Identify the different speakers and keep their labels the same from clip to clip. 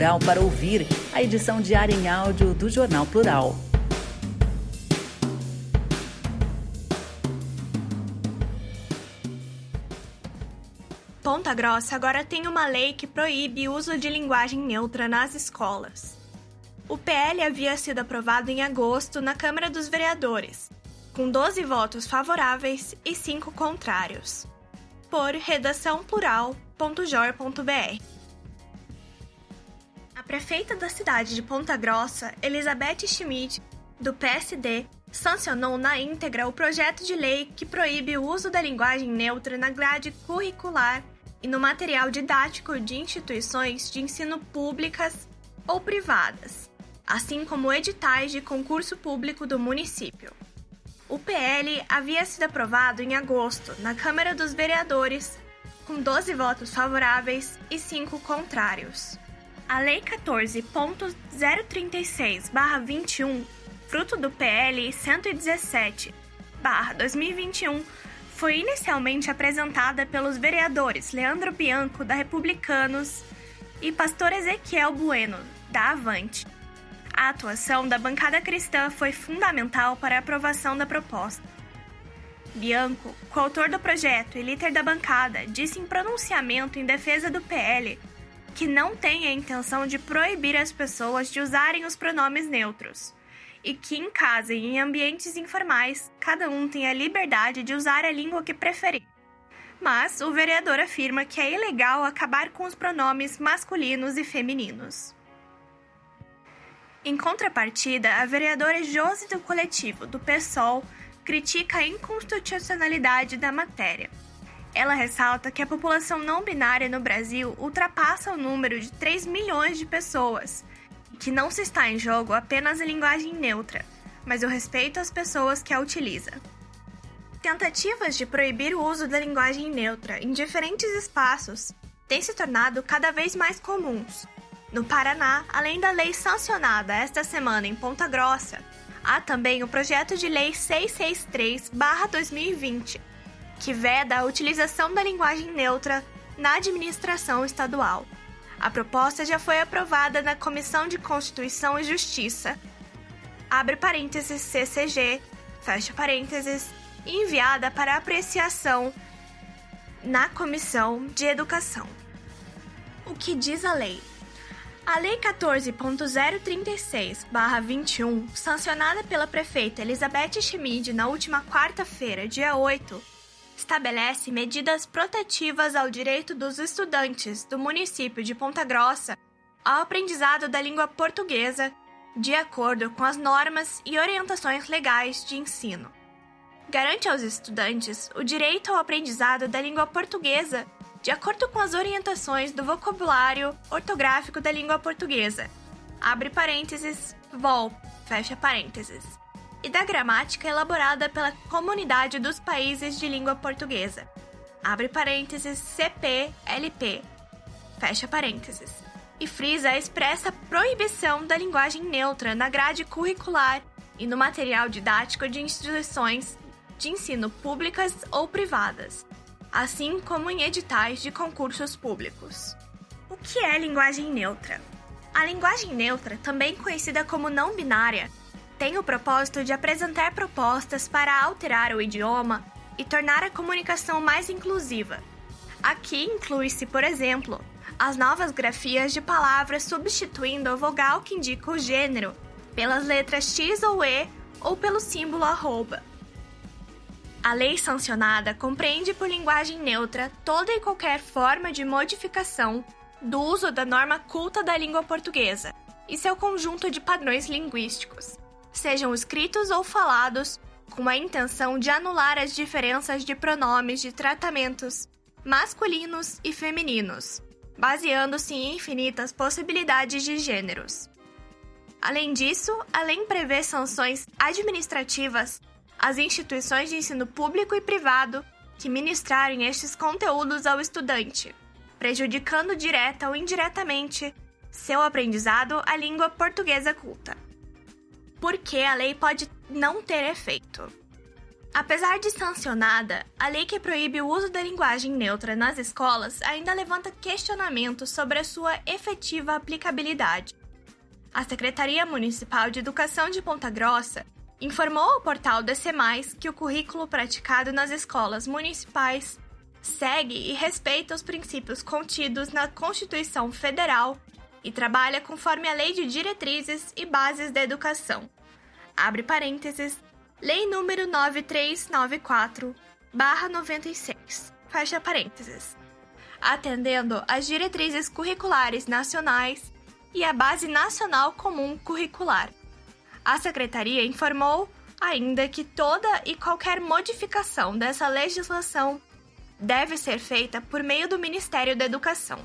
Speaker 1: Plural para ouvir, a edição diária em áudio do Jornal Plural.
Speaker 2: Ponta Grossa agora tem uma lei que proíbe o uso de linguagem neutra nas escolas. O PL havia sido aprovado em agosto na Câmara dos Vereadores, com 12 votos favoráveis e 5 contrários. Por redaçãoplural.jor.br. Prefeita da cidade de Ponta Grossa, Elizabeth Schmidt, do PSD, sancionou na íntegra o projeto de lei que proíbe o uso da linguagem neutra na grade curricular e no material didático de instituições de ensino públicas ou privadas, assim como editais de concurso público do município. O PL havia sido aprovado em agosto na Câmara dos Vereadores, com 12 votos favoráveis e 5 contrários. A Lei 14.036-21 fruto do PL 117/2021, foi inicialmente apresentada pelos vereadores Leandro Bianco da Republicanos e pastor Ezequiel Bueno da Avante. A atuação da bancada cristã foi fundamental para a aprovação da proposta. Bianco, coautor do projeto e líder da bancada, disse em pronunciamento em defesa do PL que não tem a intenção de proibir as pessoas de usarem os pronomes neutros e que em casa e em ambientes informais, cada um tem a liberdade de usar a língua que preferir. Mas o vereador afirma que é ilegal acabar com os pronomes masculinos e femininos. Em contrapartida, a vereadora Josi do Coletivo, do PSOL, critica a inconstitucionalidade da matéria. Ela ressalta que a população não binária no Brasil ultrapassa o número de 3 milhões de pessoas que não se está em jogo apenas a linguagem neutra, mas o respeito às pessoas que a utilizam. Tentativas de proibir o uso da linguagem neutra em diferentes espaços têm se tornado cada vez mais comuns. No Paraná, além da lei sancionada esta semana em Ponta Grossa, há também o projeto de lei 663/2020, que veda a utilização da linguagem neutra na administração estadual. A proposta já foi aprovada na Comissão de Constituição e Justiça, abre parênteses CCG, fecha parênteses, e enviada para apreciação na Comissão de Educação. O que diz a lei? A Lei 14.036-21, sancionada pela prefeita Elizabeth Schmid na última quarta-feira, dia 8, estabelece medidas protetivas ao direito dos estudantes do município de Ponta Grossa ao aprendizado da língua portuguesa, de acordo com as normas e orientações legais de ensino. Garante aos estudantes o direito ao aprendizado da língua portuguesa, de acordo com as orientações do vocabulário ortográfico da língua portuguesa. Abre parênteses, VOL, fecha parênteses e da gramática elaborada pela Comunidade dos Países de Língua Portuguesa. Abre parênteses CPLP. Fecha parênteses. E frisa a expressa proibição da linguagem neutra na grade curricular e no material didático de instituições de ensino públicas ou privadas, assim como em editais de concursos públicos. O que é linguagem neutra? A linguagem neutra, também conhecida como não binária, tem o propósito de apresentar propostas para alterar o idioma e tornar a comunicação mais inclusiva. Aqui inclui-se, por exemplo, as novas grafias de palavras substituindo a vogal que indica o gênero pelas letras X ou E ou pelo símbolo arroba. A lei sancionada compreende por linguagem neutra toda e qualquer forma de modificação do uso da norma culta da língua portuguesa e seu conjunto de padrões linguísticos, sejam escritos ou falados, com a intenção de anular as diferenças de pronomes de tratamentos masculinos e femininos, baseando-se em infinitas possibilidades de gêneros. Além disso, a lei prevê sanções administrativas às instituições de ensino público e privado que ministrarem estes conteúdos ao estudante, prejudicando direta ou indiretamente seu aprendizado à língua portuguesa culta. Porque a lei pode não ter efeito. Apesar de sancionada, a lei que proíbe o uso da linguagem neutra nas escolas ainda levanta questionamentos sobre a sua efetiva aplicabilidade. A Secretaria Municipal de Educação de Ponta Grossa informou ao portal DC+, que o currículo praticado nas escolas municipais segue e respeita os princípios contidos na Constituição Federal e trabalha conforme a Lei de Diretrizes e Bases da Educação. Abre parênteses, Lei número 9394, barra 96, fecha parênteses. Atendendo às diretrizes curriculares nacionais e a Base Nacional Comum Curricular. A Secretaria informou ainda que toda e qualquer modificação dessa legislação deve ser feita por meio do Ministério da Educação.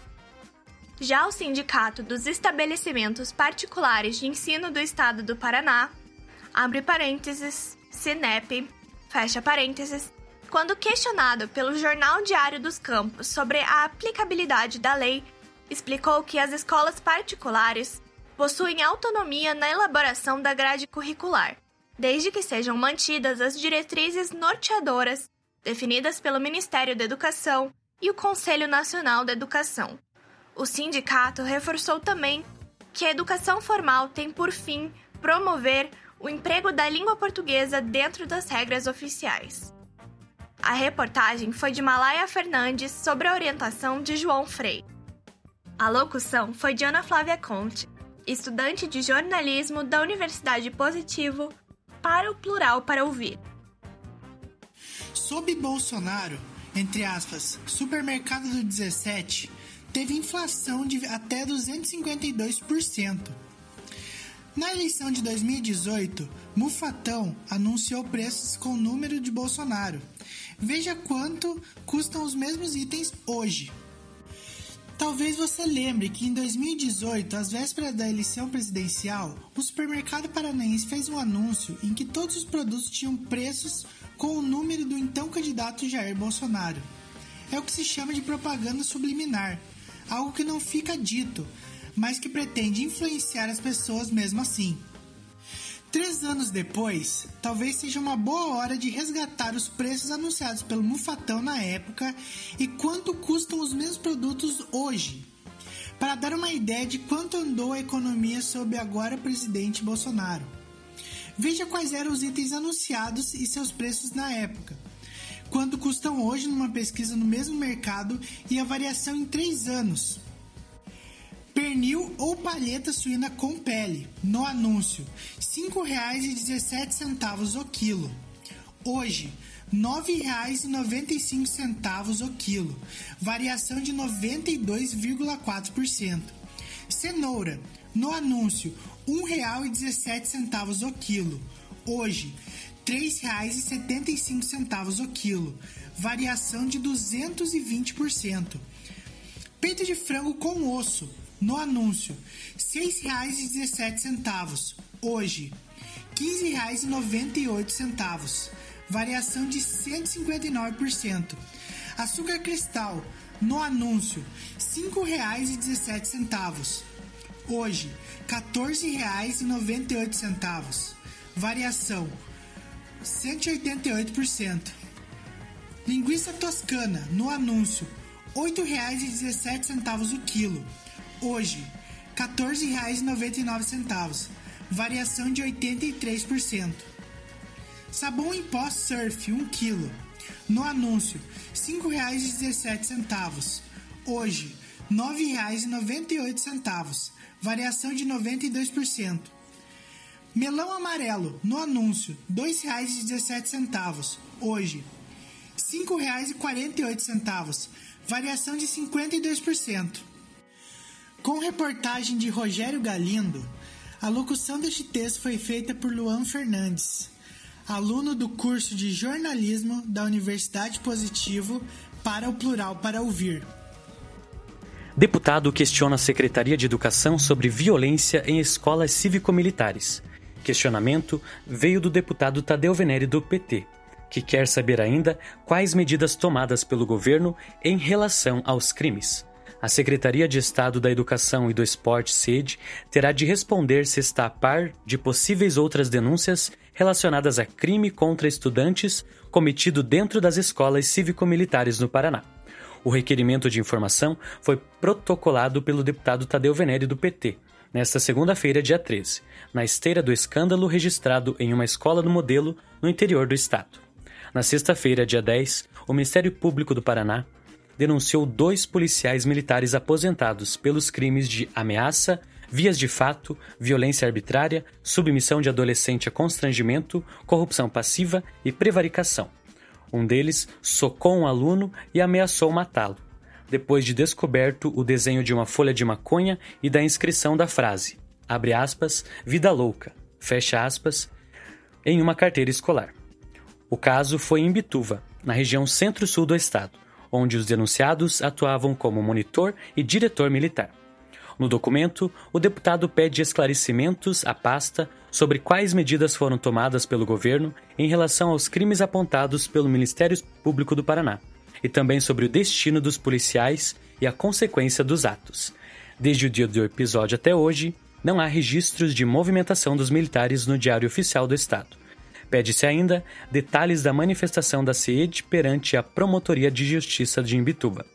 Speaker 2: Já o Sindicato dos Estabelecimentos Particulares de Ensino do Estado do Paraná, abre parênteses, Sinep, fecha parênteses, quando questionado pelo Jornal Diário dos Campos sobre a aplicabilidade da lei, explicou que as escolas particulares possuem autonomia na elaboração da grade curricular, desde que sejam mantidas as diretrizes norteadoras definidas pelo Ministério da Educação e o Conselho Nacional da Educação. O sindicato reforçou também que a educação formal tem por fim promover o emprego da língua portuguesa dentro das regras oficiais. A reportagem foi de Malaya Fernandes sobre a orientação de João Frei. A locução foi de Ana Flávia Conte, estudante de jornalismo da Universidade Positivo, para o Plural para Ouvir.
Speaker 3: Sob Bolsonaro, entre aspas, supermercado do 17 teve inflação de até 252%. Na eleição de 2018, Mufatão anunciou preços com o número de Bolsonaro. Veja quanto custam os mesmos itens hoje. Talvez você lembre que em 2018, às vésperas da eleição presidencial, o supermercado paranaense fez um anúncio em que todos os produtos tinham preços com o número do então candidato Jair Bolsonaro. É o que se chama de propaganda subliminar, algo que não fica dito, mas que pretende influenciar as pessoas mesmo assim. Três anos depois, talvez seja uma boa hora de resgatar os preços anunciados pelo Mufatão na época e quanto custam os mesmos produtos hoje, para dar uma ideia de quanto andou a economia sob agora presidente Bolsonaro. Veja quais eram os itens anunciados e seus preços na época, quanto custam hoje numa pesquisa no mesmo mercado e a variação em três anos. Pernil ou palheta suína com pele, no anúncio, R$ 5,17 o quilo. Hoje, R$ 9,95 o quilo, variação de 92,4%. Cenoura, no anúncio, R$ 1,17 o quilo. Hoje, R$ 3,75 o quilo, variação de 220%. Peito de frango com osso, no anúncio, R$ 6,17. Hoje, R$ 15,98. Variação de 159%. Açúcar cristal, no anúncio, R$ 5,17. Hoje, R$ 14,98. Variação 188%. Linguiça toscana, no anúncio, R$ 8,17 o quilo. Hoje, R$ 14,99, variação de 83%. Sabão em pó Surf 1 kg. No anúncio, R$ 5,17. Hoje, R$ 9,98, variação de 92%. Melão amarelo, no anúncio, R$ 2,17. Hoje, R$ 5,48, variação de 52%. Com reportagem de Rogério Galindo, a locução deste texto foi feita por Luan Fernandes, aluno do curso de jornalismo da Universidade Positivo para o Plural para Ouvir.
Speaker 4: Deputado questiona a Secretaria de Educação sobre violência em escolas cívico-militares. Questionamento veio do deputado Tadeu Venere do PT, que quer saber ainda quais medidas tomadas pelo governo em relação aos crimes. A Secretaria de Estado da Educação e do Esporte, SED, terá de responder se está a par de possíveis outras denúncias relacionadas a crime contra estudantes cometido dentro das escolas cívico-militares no Paraná. O requerimento de informação foi protocolado pelo deputado Tadeu Venere do PT, nesta segunda-feira, dia 13, na esteira do escândalo registrado em uma escola do modelo no interior do estado. Na sexta-feira, dia 10, o Ministério Público do Paraná denunciou dois policiais militares aposentados pelos crimes de ameaça, vias de fato, violência arbitrária, submissão de adolescente a constrangimento, corrupção passiva e prevaricação um deles socou um aluno e ameaçou matá-lo, depois de descoberto o desenho de uma folha de maconha e da inscrição da frase, abre aspas, vida louca, fecha aspas, em uma carteira escolar. O caso foi em Bituva, na região centro-sul do estado, onde os denunciados atuavam como monitor e diretor militar. No documento, o deputado pede esclarecimentos à pasta sobre quais medidas foram tomadas pelo governo em relação aos crimes apontados pelo Ministério Público do Paraná, e também sobre o destino dos policiais e a consequência dos atos. Desde o dia do episódio até hoje, não há registros de movimentação dos militares no Diário Oficial do Estado. Pede-se ainda detalhes da manifestação da CED perante a Promotoria de Justiça de Imbituba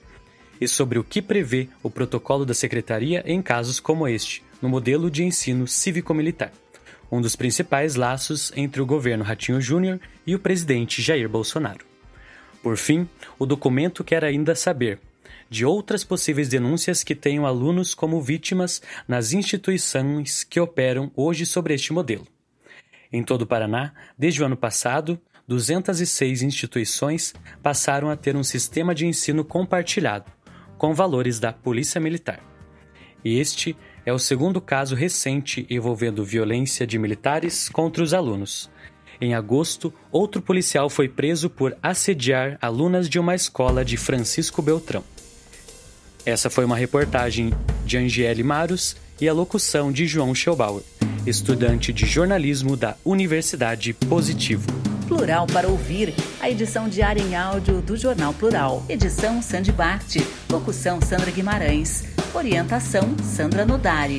Speaker 4: e sobre o que prevê o protocolo da Secretaria em casos como este, no modelo de ensino cívico-militar, um dos principais laços entre o governo Ratinho Júnior e o presidente Jair Bolsonaro. Por fim, o documento quer ainda saber de outras possíveis denúncias que tenham alunos como vítimas nas instituições que operam hoje sobre este modelo. Em todo o Paraná, desde o ano passado, 206 instituições passaram a ter um sistema de ensino compartilhado, com valores da Polícia Militar. Este é o segundo caso recente envolvendo violência de militares contra os alunos. Em agosto, outro policial foi preso por assediar alunas de uma escola de Francisco Beltrão. Essa foi uma reportagem de Angele Maros e a locução de João Schelbauer, estudante de jornalismo da Universidade Positivo.
Speaker 1: Plural para ouvir, a edição diária em áudio do Jornal Plural. Edição Sandy Bart, locução Sandra Guimarães, orientação Sandra Nodari.